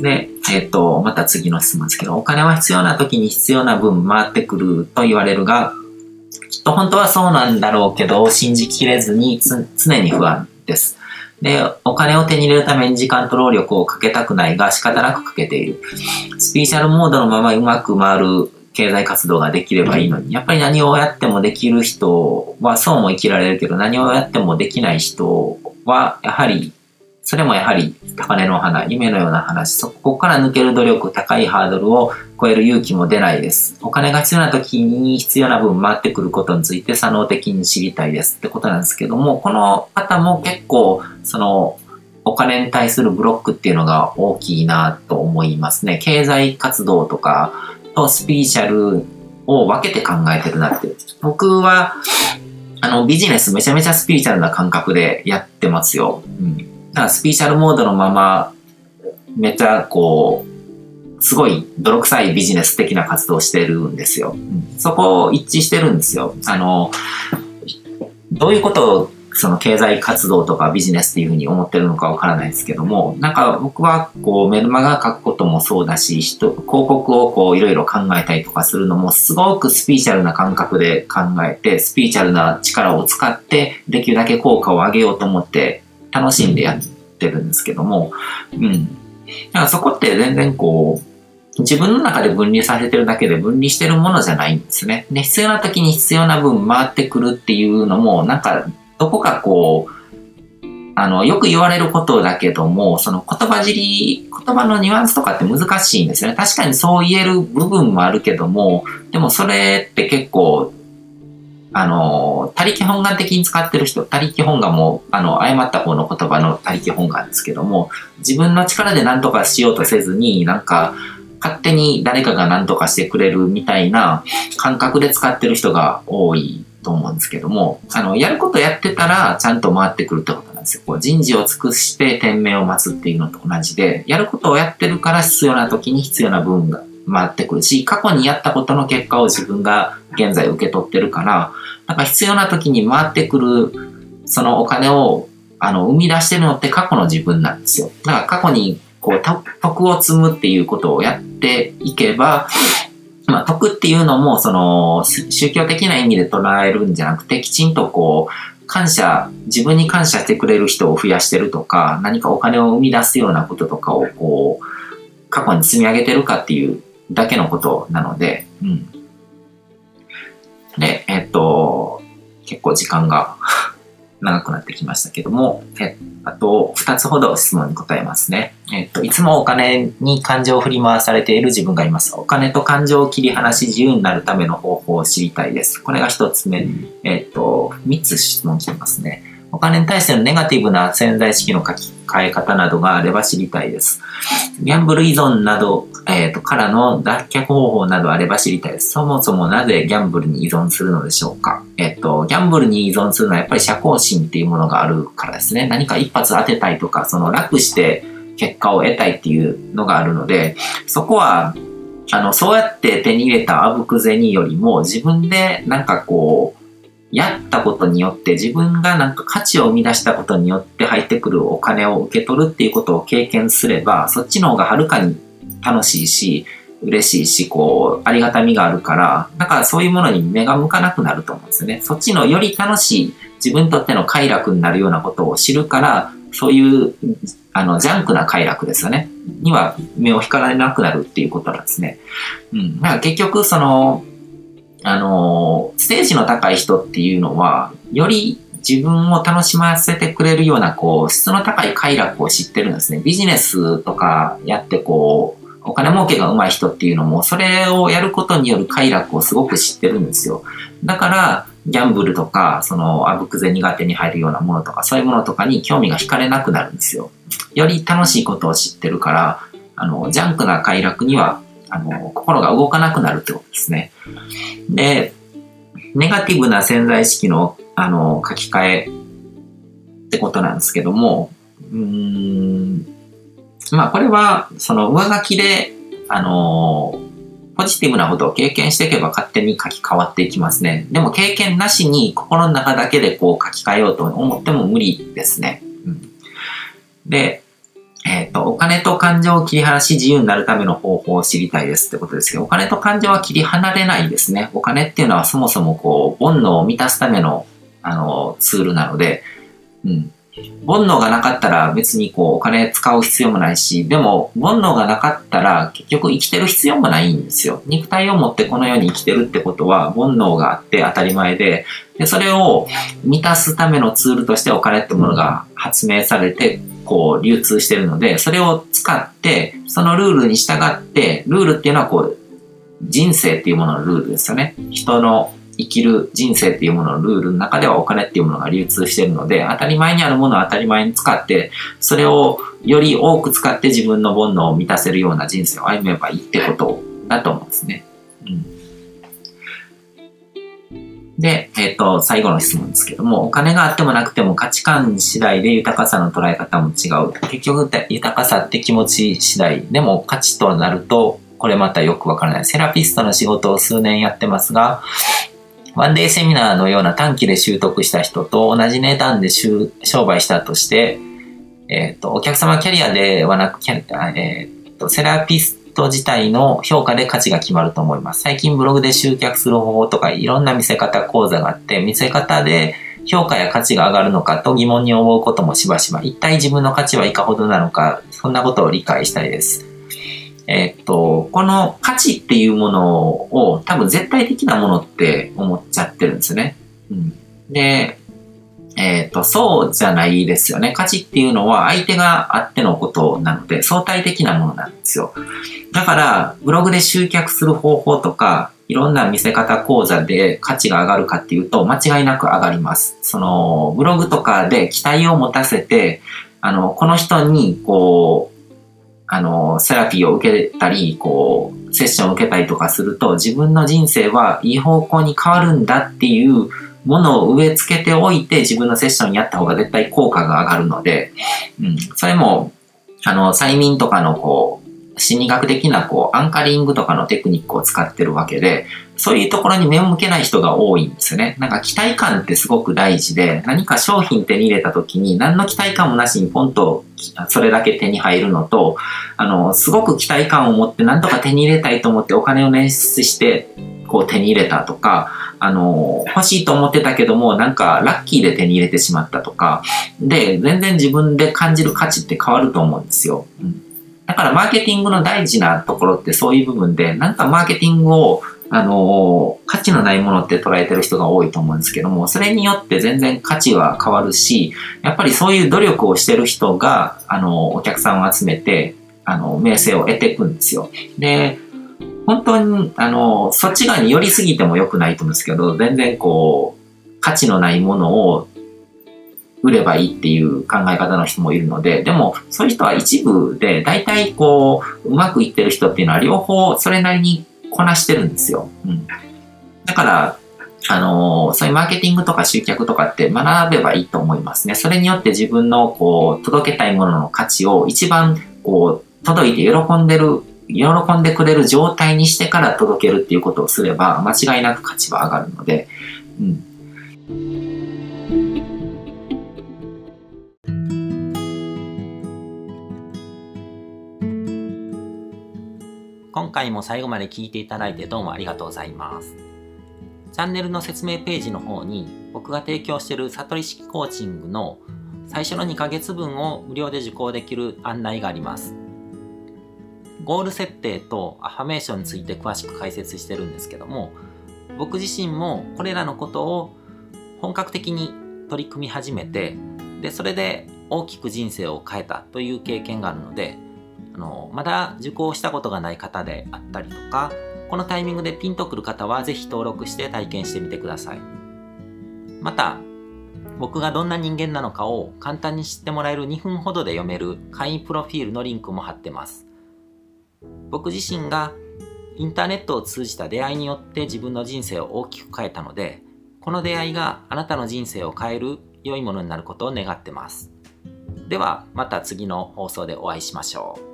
で、えっ、と、また次の質問ですけど、お金は必要な時に必要な分回ってくると言われるが、きっと本当はそうなんだろうけど、信じきれずに常に不安です。で、お金を手に入れるために時間と労力をかけたくないが仕方なくかけている。スピーチャルモードのままうまく回る経済活動ができればいいのに、やっぱり何をやってもできる人はそうも生きられるけど、何をやってもできない人は、やはりそれもやはり高嶺の花、夢のような話、そこから抜ける努力、高いハードルを超える勇気も出ないです。お金が必要な時に必要な分回ってくることについて作能的に知りたいですってことなんですけども、この方も結構、その、お金に対するブロックっていうのが大きいなと思いますね。経済活動とかとスピーチャルを分けて考えてるなって。僕は、あの、ビジネスめちゃめちゃスピリチュアルな感覚でやってますよ。うんだからスピーチャルモードのまま、めっちゃこう、すごい泥臭いビジネス的な活動をしてるんですよ。うん、そこを一致してるんですよ。あの、どういうことをその経済活動とかビジネスっていうふうに思ってるのかわからないですけども、なんか僕はこうメルマガ書くこともそうだし、人広告をこういろいろ考えたりとかするのもすごくスピーチャルな感覚で考えて、スピーチャルな力を使ってできるだけ効果を上げようと思って楽しんでやってるんですけども、うん。だからそこって全然こう、自分の中で分離させてるだけで分離してるものじゃないんですね。で、必要な時に必要な分回ってくるっていうのも、なんか、どこかこう、あの、よく言われることだけども、その言葉尻、言葉のニュアンスとかって難しいんですよね。確かにそう言える部分もあるけども、でもそれって結構あの、他力本願的に使ってる人、他力本願も、あの、誤った方の言葉の他力本願ですけども、自分の力で何とかしようとせずに、なんか、勝手に誰かが何とかしてくれるみたいな感覚で使ってる人が多いと思うんですけども、あの、やることやってたらちゃんと回ってくるってことなんですよ。こう人事を尽くして天命を待つっていうのと同じで、やることをやってるから必要な時に必要な分が回ってくるし、過去にやったことの結果を自分が現在受け取ってるから、なんか必要な時に回ってくる、そのお金を、あの、生み出してるのって過去の自分なんですよ。だから過去に、こう、徳を積むっていうことをやっていけば、まあ、徳っていうのも、その、宗教的な意味で捉えるんじゃなくて、きちんとこう、感謝、自分に感謝してくれる人を増やしてるとか、何かお金を生み出すようなこととかを、こう、過去に積み上げてるかっていうだけのことなので、うん。で、えっと、結構時間が 長くなってきましたけども、えあと、二つほど質問に答えますね。えっと、いつもお金に感情を振り回されている自分がいます。お金と感情を切り離し自由になるための方法を知りたいです。これが一つ目。えっと、三つ質問来てますね。お金に対してのネガティブな潜在意識の書き換え方などがあれば知りたいです。ギャンブル依存など、えーと、からの脱却方法などあれば知りたいです。そもそもなぜギャンブルに依存するのでしょうかえっ、ー、と、ギャンブルに依存するのはやっぱり社交心っていうものがあるからですね。何か一発当てたいとか、その楽して結果を得たいっていうのがあるので、そこは、あの、そうやって手に入れたあぶく銭よりも自分でなんかこう、やったことによって自分がなんか価値を生み出したことによって入ってくるお金を受け取るっていうことを経験すれば、そっちの方がはるかに楽しいし、嬉しいし、こう、ありがたみがあるから、だからそういうものに目が向かなくなると思うんですね。そっちのより楽しい、自分にとっての快楽になるようなことを知るから、そういう、あの、ジャンクな快楽ですよね。には目を光られなくなるっていうことなんですね。うん。だから結局、その、あの、ステージの高い人っていうのは、より自分を楽しませてくれるような、こう、質の高い快楽を知ってるんですね。ビジネスとかやって、こう、お金儲けが上手い人っていうのも、それをやることによる快楽をすごく知ってるんですよ。だから、ギャンブルとか、その、あぶくぜ苦手に入るようなものとか、そういうものとかに興味が惹かれなくなるんですよ。より楽しいことを知ってるから、あの、ジャンクな快楽にはあの、心が動かなくなるってことですね。で、ネガティブな潜在意識の、あの、書き換えってことなんですけども、うん、まあ、これは、その上書きで、あの、ポジティブなことを経験していけば勝手に書き換わっていきますね。でも経験なしに心の中だけでこう書き換えようと思っても無理ですね。うん、で、えっ、ー、と、お金と感情を切り離し自由になるための方法を知りたいですってことですけど、お金と感情は切り離れないですね。お金っていうのはそもそもこう、煩悩を満たすための、あの、ツールなので、うん。煩悩がなかったら別にこうお金使う必要もないし、でも煩悩がなかったら結局生きてる必要もないんですよ。肉体を持ってこの世に生きてるってことは煩悩があって当たり前で、で、それを満たすためのツールとしてお金ってものが発明されて、こう流通してるので、それを使って、そのルールに従って、ルールっていうのはこう、人生っていうもののルールですよね。人の生きる人生っていうもののルールの中ではお金っていうものが流通してるので、当たり前にあるものを当たり前に使って、それをより多く使って自分の煩悩を満たせるような人生を歩めばいいってことだと思うんですね。うん、で、えっ、ー、と、最後の質問ですけども、お金があってもなくても価値観次第で豊かさの捉え方も違う。結局、豊かさって気持ち次第でも価値となると、これまたよくわからない。セラピストの仕事を数年やってますが、ワンデーセミナーのような短期で習得した人と同じ値段で商売したとして、えっ、ー、と、お客様キャリアではなく、えっ、ー、と、セラピスト自体の評価で価値が決まると思います。最近ブログで集客する方法とかいろんな見せ方講座があって、見せ方で評価や価値が上がるのかと疑問に思うこともしばしば、一体自分の価値はいかほどなのか、そんなことを理解したいです。えっと、この価値っていうものを多分絶対的なものって思っちゃってるんですね。うん、で、えっと、そうじゃないですよね。価値っていうのは相手があってのことなので相対的なものなんですよ。だから、ブログで集客する方法とか、いろんな見せ方講座で価値が上がるかっていうと間違いなく上がります。その、ブログとかで期待を持たせて、あの、この人に、こう、あの、セラピーを受けたり、こう、セッションを受けたりとかすると、自分の人生はいい方向に変わるんだっていうものを植え付けておいて、自分のセッションやった方が絶対効果が上がるので、うん、それも、あの、催眠とかのこう、心理学的なこう、アンカリングとかのテクニックを使ってるわけで、そういうところに目を向けない人が多いんですよね。なんか期待感ってすごく大事で、何か商品手に入れた時に何の期待感もなしにポンとそれだけ手に入るのと、あの、すごく期待感を持って何とか手に入れたいと思ってお金を捻出して、こう手に入れたとか、あの、欲しいと思ってたけども、なんかラッキーで手に入れてしまったとか、で、全然自分で感じる価値って変わると思うんですよ。うんだからマーケティングの大事なところってそういう部分で、なんかマーケティングを、あの、価値のないものって捉えてる人が多いと思うんですけども、それによって全然価値は変わるし、やっぱりそういう努力をしてる人が、あの、お客さんを集めて、あの、名声を得ていくんですよ。で、本当に、あの、そっち側に寄りすぎても良くないと思うんですけど、全然こう、価値のないものを売ればいいっていう考え方の人もいるので、でもそういう人は一部で、大体こう、うまくいってる人っていうのは両方それなりにこなしてるんですよ。うん。だから、あの、そういうマーケティングとか集客とかって学べばいいと思いますね。それによって自分のこう、届けたいものの価値を一番こう、届いて喜んでる喜んでくれる状態にしてから届けるっていうことをすれば、間違いなく価値は上がるので、うん。今回も最後まで聞いていただいてどうもありがとうございます。チャンネルの説明ページの方に僕が提供している悟り式コーチングの最初の2ヶ月分を無料で受講できる案内があります。ゴール設定とアファメーションについて詳しく解説してるんですけども、僕自身もこれらのことを本格的に取り組み始めて、で、それで大きく人生を変えたという経験があるので、あの、まだ受講したことがない方であったりとか、このタイミングでピンとくる方はぜひ登録して体験してみてください。また、僕がどんな人間なのかを簡単に知ってもらえる2分ほどで読める会員プロフィールのリンクも貼ってます。僕自身がインターネットを通じた出会いによって自分の人生を大きく変えたので、この出会いがあなたの人生を変える良いものになることを願ってます。ではまた次の放送でお会いしましょう。